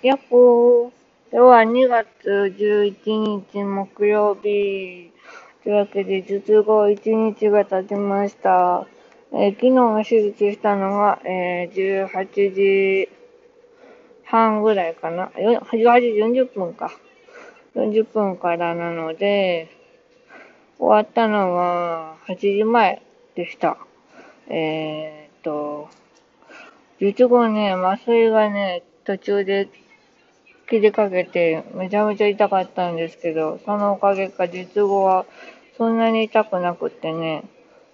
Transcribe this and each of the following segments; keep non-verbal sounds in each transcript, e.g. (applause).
やっほー。今日は2月11日木曜日。というわけで、術後1日が経ちました。えー、昨日手術したのが、えー、18時半ぐらいかな。18時40分か。40分からなので、終わったのは8時前でした。えー、っと、術後ね、麻酔がね、途中で切りかけてめちゃめちゃ痛かったんですけど、そのおかげか術後はそんなに痛くなくってね、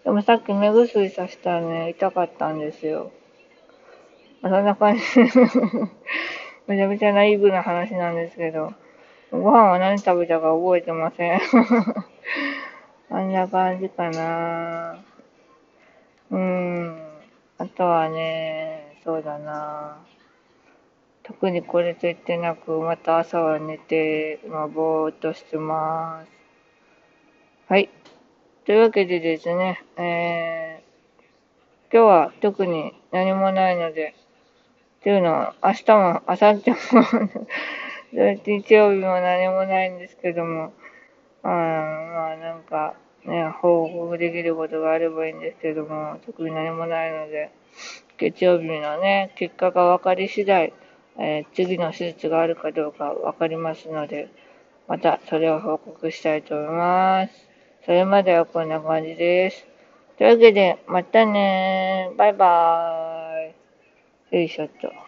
でもさっき目薬さしたらね、痛かったんですよ。そんな感じ。(laughs) めちゃめちゃナイブな話なんですけど、ご飯は何食べたか覚えてません。(laughs) あんな感じかな。うーん。あとはね、そうだな。特にこれといってなく、また朝は寝て、まあ、ぼーっとしてます。はい。というわけでですね、えー、今日は特に何もないので、っていうのは、明日も、明後日も (laughs) 日曜日も何もないんですけども、あまあなんか、ね、報告できることがあればいいんですけども、特に何もないので、月曜日のね、結果が分かり次第、えー、次の手術があるかどうかわかりますので、またそれを報告したいと思います。それまではこんな感じです。というわけで、またねバイバーイ。よいしょっと。